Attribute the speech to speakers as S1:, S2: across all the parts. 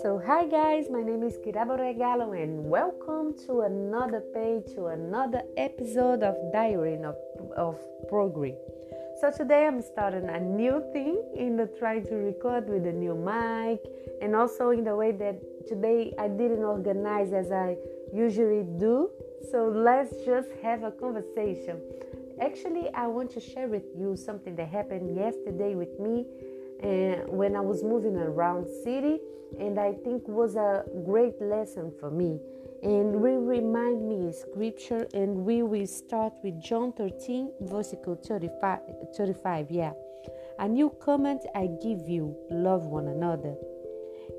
S1: So, hi guys, my name is Kirabo Regalo, and welcome to another page, to another episode of Diary of, of Progress. So, today I'm starting a new thing in the trying to record with a new mic, and also in the way that today I didn't organize as I usually do. So, let's just have a conversation. Actually, I want to share with you something that happened yesterday with me uh, when I was moving around city and I think was a great lesson for me. And we remind me scripture, and we will start with John 13, verse 35, 35. Yeah. A new command I give you love one another.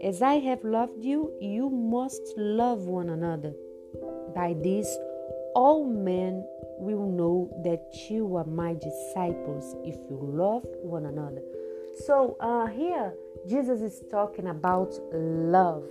S1: As I have loved you, you must love one another. By this, all men will know that you are my disciples if you love one another. So, uh, here, Jesus is talking about love.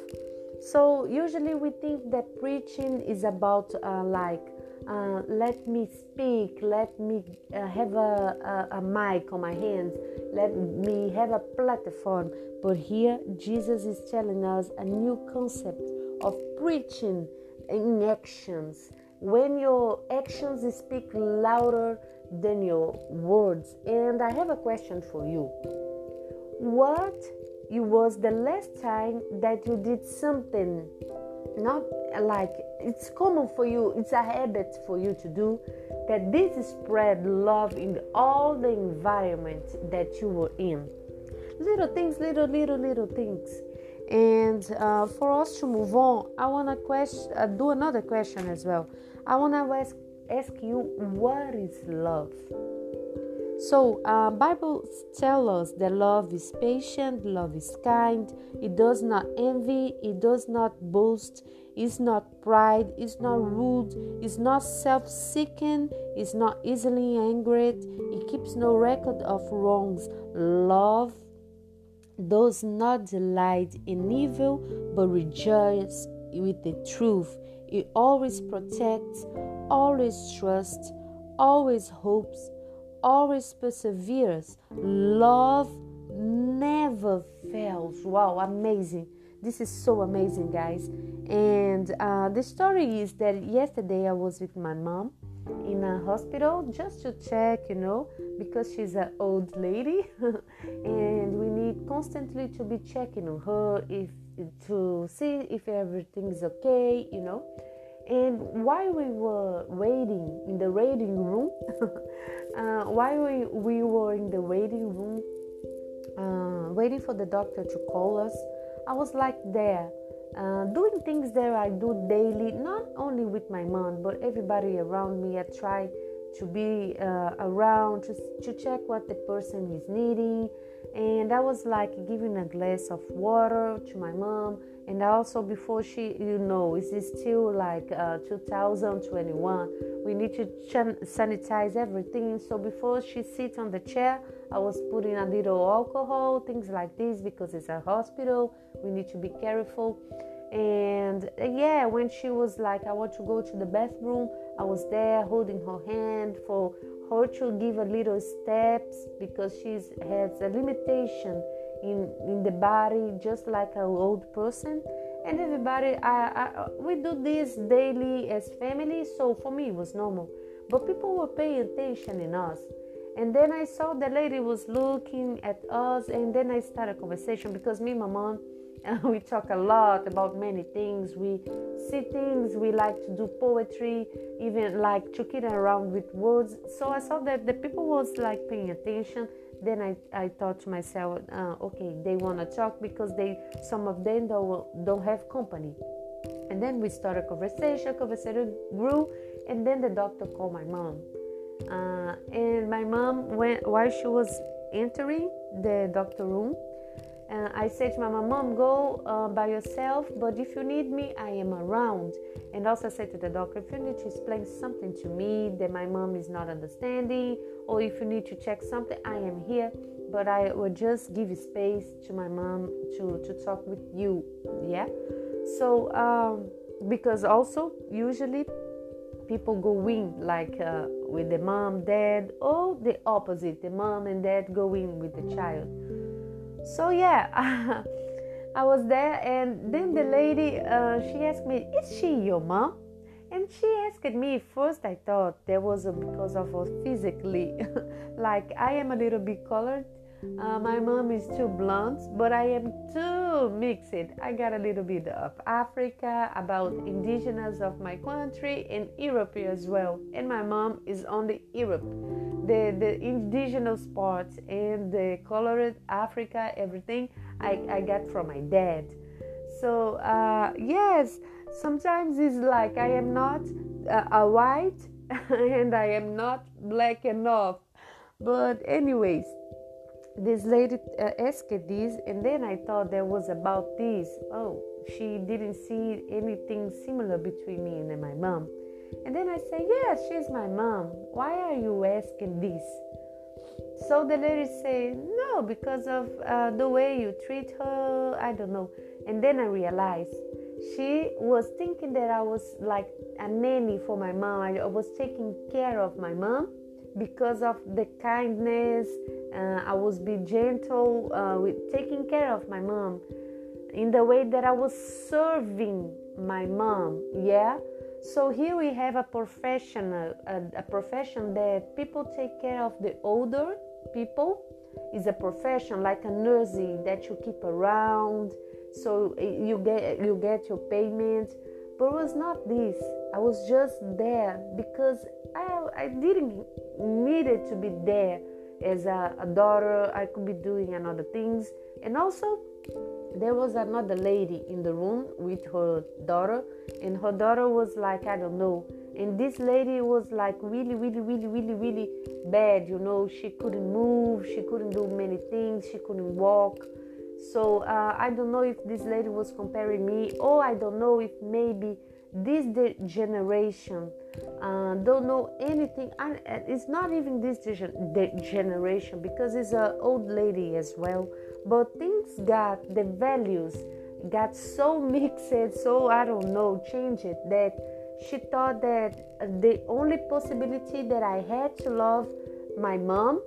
S1: So, usually we think that preaching is about uh, like, uh, let me speak, let me uh, have a, a, a mic on my hands, let me have a platform. But here, Jesus is telling us a new concept of preaching in actions. When your actions speak louder than your words. And I have a question for you. What it was the last time that you did something not like it's common for you it's a habit for you to do that this spread love in all the environment that you were in little things little little little things and uh, for us to move on i want to question uh, do another question as well i want to ask, ask you what is love so, uh, Bible tell us that love is patient, love is kind, it does not envy, it does not boast, it's not pride, it's not rude, it's not self-seeking, it's not easily angered, it keeps no record of wrongs. Love does not delight in evil, but rejoices with the truth. It always protects, always trusts, always hopes always perseveres. Love never fails. Wow, amazing. This is so amazing, guys. And uh, the story is that yesterday I was with my mom in a hospital just to check, you know, because she's an old lady and we need constantly to be checking on her if to see if everything is okay, you know. And while we were waiting in the waiting room, uh, while we, we were in the waiting room, uh, waiting for the doctor to call us, I was like there, uh, doing things that I do daily, not only with my mom, but everybody around me. I try to be uh, around to, to check what the person is needing. And I was like giving a glass of water to my mom. And also before she you know it's still like uh, 2021 we need to ch- sanitize everything. So before she sits on the chair i was putting a little alcohol things like this because it's a hospital. We need to be careful. And uh, yeah when she was like i want to go to the bathroom i was there holding her hand for her to give a little steps because she has a limitation in in the body just like an old person. And everybody I, I, we do this daily as family so for me it was normal. But people were paying attention in us. And then i saw the lady was looking at us and then i started a conversation because me and my mom we talk a lot about many things we see things we like to do poetry even like to kid around with words so i saw that the people was like paying attention then I, I thought to myself, uh, okay, they want to talk because they some of them don't, don't have company. And then we started a conversation, conversation grew, and then the doctor called my mom. Uh, and my mom, went while she was entering the doctor room, uh, I said to my mom, Mom, go uh, by yourself, but if you need me, I am around. And also said to the doctor, if you need to explain something to me that my mom is not understanding, or if you need to check something, I am here. But I will just give space to my mom to, to talk with you. Yeah. So, um, because also usually people go in like uh, with the mom, dad, or the opposite, the mom and dad going with the child. So yeah, I was there, and then the lady uh, she asked me, "Is she your mom?" And she asked me first. I thought there was a, because of her physically, like I am a little bit colored. Uh, my mom is too blonde, but I am too mixed. I got a little bit of Africa, about indigenous of my country, and Europe as well. And my mom is only Europe, the the indigenous parts and the colored Africa, everything I, I got from my dad. So uh, yes, sometimes it's like I am not uh, a white and I am not black enough. But anyways, this lady uh, asked this, and then I thought there was about this. Oh, she didn't see anything similar between me and my mom. And then I said, Yes, she's my mom. Why are you asking this? So the lady said, No, because of uh, the way you treat her. I don't know. And then I realized she was thinking that I was like a nanny for my mom. I was taking care of my mom because of the kindness. Uh, I was be gentle uh, with taking care of my mom in the way that I was serving my mom. Yeah. So here we have a professional, a, a profession that people take care of the older people. Is a profession like a nursing that you keep around so you get you get your payment but it was not this i was just there because i i didn't needed to be there as a, a daughter i could be doing another things. And also there was another lady in the room with her daughter and her daughter was like i don't know. And this lady was like really really really really really bad you know. She couldn't move she couldn't do many things she couldn't walk. So uh, I don't know if this lady was comparing me, or I don't know if maybe this generation uh, don't know anything. It's not even this generation because it's an old lady as well. But things got the values got so mixed, so I don't know, change it that she thought that the only possibility that I had to love my mom,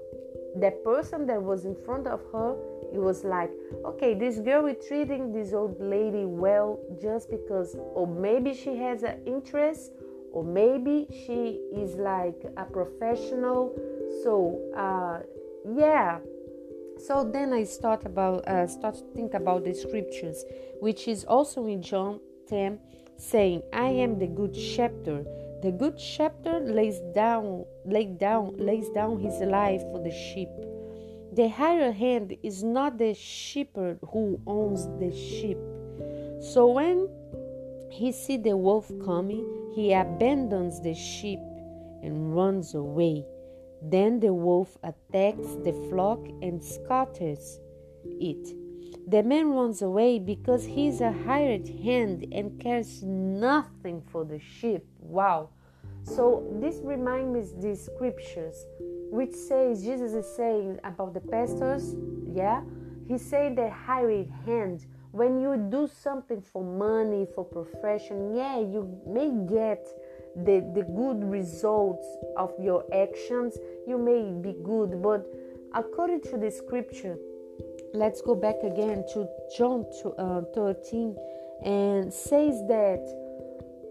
S1: that person that was in front of her, it was like, okay, this girl is treating this old lady well just because, or maybe she has an interest, or maybe she is like a professional. So, uh, yeah. So then I start about uh, start to think about the scriptures, which is also in John 10, saying, "I am the good shepherd." The good shepherd lays down, lay down, lays down his life for the sheep. The higher hand is not the shepherd who owns the sheep. So when he see the wolf coming, he abandons the sheep and runs away. Then the wolf attacks the flock and scatters it. The man runs away because he is a hired hand and cares nothing for the sheep. Wow. So this reminds me of the scriptures which says Jesus is saying about the pastors, yeah, he said the hired hand. When you do something for money, for profession, yeah, you may get the, the good results of your actions. You may be good, but according to the scripture, let's go back again to John uh, 13 and says that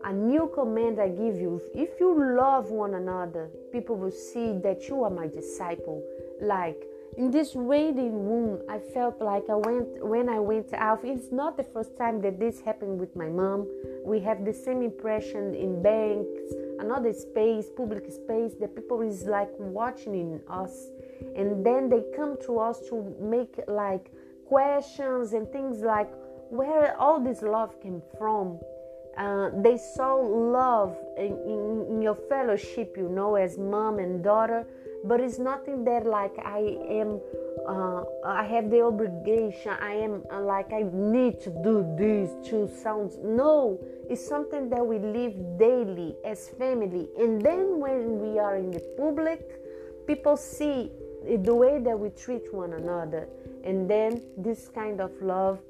S1: a new command I give you. If you love one another, people will see that you are my disciple. Like in this waiting room, I felt like I went when I went out. It's not the first time that this happened with my mom. We have the same impression in banks, another space, public space, that people is like watching us, and then they come to us to make like questions and things like where all this love came from uh, they saw love in, in, in, your fellowship, you know, as mom and daughter, but it's nothing that like I am, uh, I have the obligation, I am uh, like I need to do these two sounds. No, it's something that we live daily as family. And then when we are in the public, people see the way that we treat one another. And then this kind of love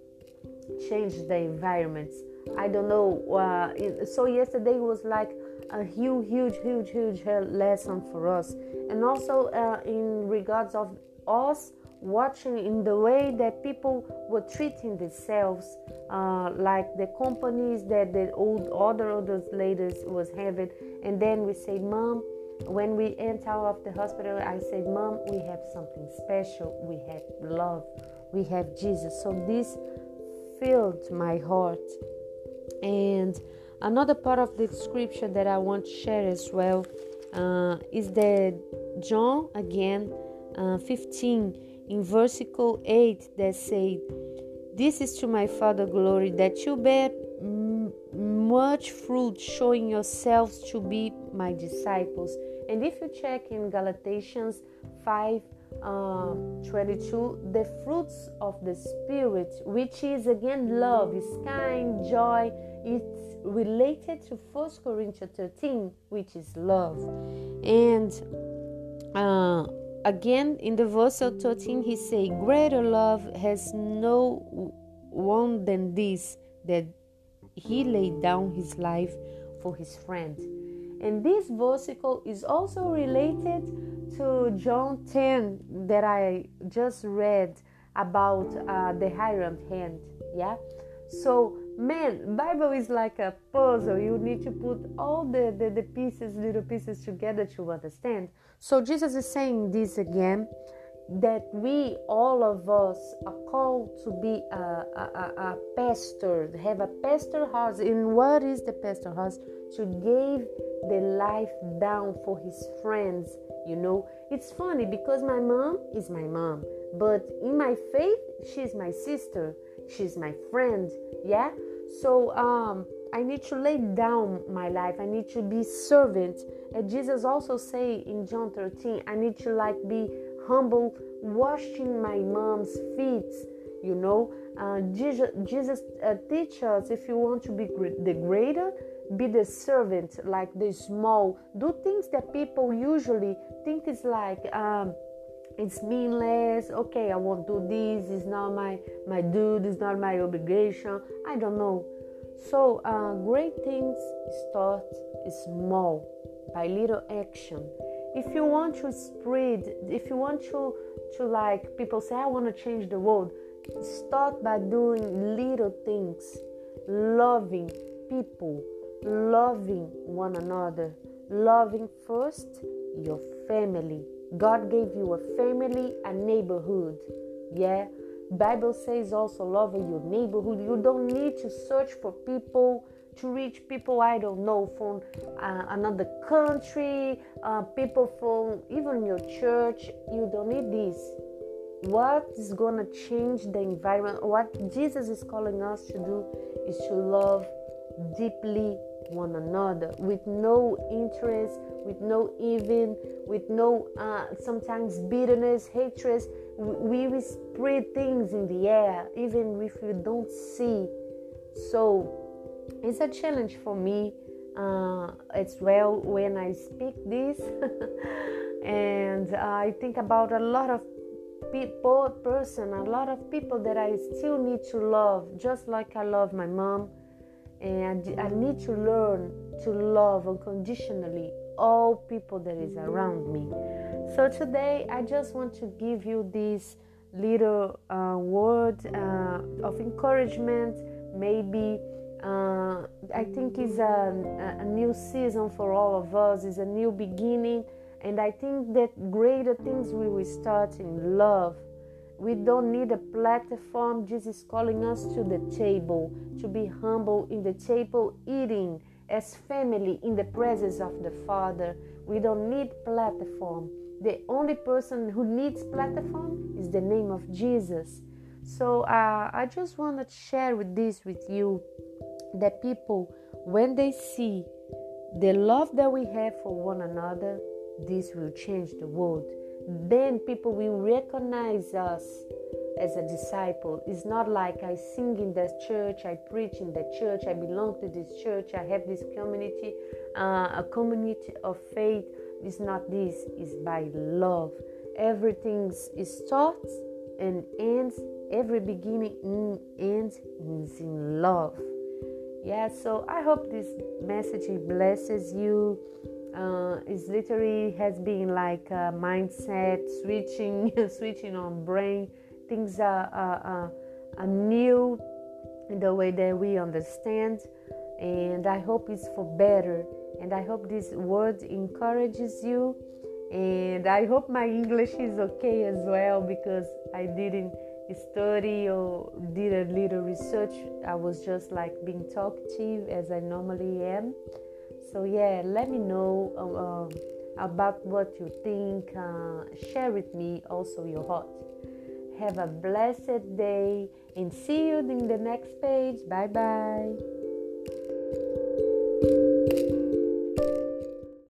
S1: changes the environments I don't know. Uh, so yesterday was like a huge, huge, huge, huge lesson for us. And also uh, in regards of us watching in the way that people were treating themselves, uh, like the companies that the old other other ladies was having, and then we say, "Mom." When we enter out of the hospital, I said, Mom, we have something special. We have love. We have Jesus. So this filled my heart. And another part of the scripture that I want to share as well uh, is that John again uh, 15 in versicle 8 that said, This is to my Father glory that you bear m- much fruit, showing yourselves to be my disciples. And if you check in Galatians 5 uh, 22, the fruits of the Spirit, which is again love, is kind, joy, it's related to 1 Corinthians 13, which is love. And uh, again in the verse of 13 he say greater love has no one than this that he laid down his life for his friend and this versicle is also related to john 10 that i just read about uh, the hired hand yeah so man bible is like a puzzle you need to put all the, the, the pieces little pieces together to understand so Jesus is saying this again that we, all of us, are called to be a, a, a, a pastor, have a pastor heart. And what is the pastor heart? To give the life down for his friends. You know, it's funny because my mom is my mom, but in my faith, she's my sister, she's my friend. Yeah. So um, I need to lay down my life. I need to be servant. And Jesus also say in John 13, I need to like be humble, washing my mom's feet. You know, uh, Jesus, Jesus uh, teach us if you want to be the greater, be the servant, like the small. Do things that people usually think is like. Um, it's meaningless okay i won't do this it's not my my duty it's not my obligation i don't know so, uh, great things start small by little action. If you want to spread, if you want to, to like people say, I want to change the world, start by doing little things, loving people, loving one another, loving first your family. God gave you a family, a neighborhood. Yeah, Bible says also love your neighborhood. You don't need to search for people to reach people I don't know from uh, another country, uh, people from even your church. You don't need this. What is going to change the environment? What Jesus is calling us to do is to love deeply one another with no interest, with no even, with no uh, sometimes bitterness, hatred. We will spread things in the air even if you don't see. So it's a challenge for me uh, as well when i speak this. And i think about a lot of people person a lot of people that i still need to love just like i love my mom and i need to learn to love unconditionally all people that is around me so today I just want to give you this little uh, word uh, of encouragement. Maybe uh, I think it's a, a new season for all of us. It's a new beginning, and I think that greater things we will start in love. We don't need a platform. Jesus is calling us to the table, to be humble in the table, eating as family in the presence of the Father. We don't need platform the only person who needs platform is the name of jesus so uh, i just want to share with this with you that people when they see the love that we have for one another this will change the world then people will recognize us as a disciple it's not like i sing in the church i preach in the church i belong to this church i have this community uh, a community of faith is not this, it's by love. Everything starts and ends, every beginning ends is in love. Yeah, so I hope this message blesses you. Uh, literally has been like a mindset switching, switching on brain. Things are, are, are, are new in the way that we understand, and I hope it's for better. And I hope this word encourages you. And I hope my English is okay as well because I didn't study or did a little research. I was just like being talkative as I normally am. So, yeah, let me know uh, about what you think. Uh, share with me also your heart. Have a blessed day and see you in the next page. Bye bye.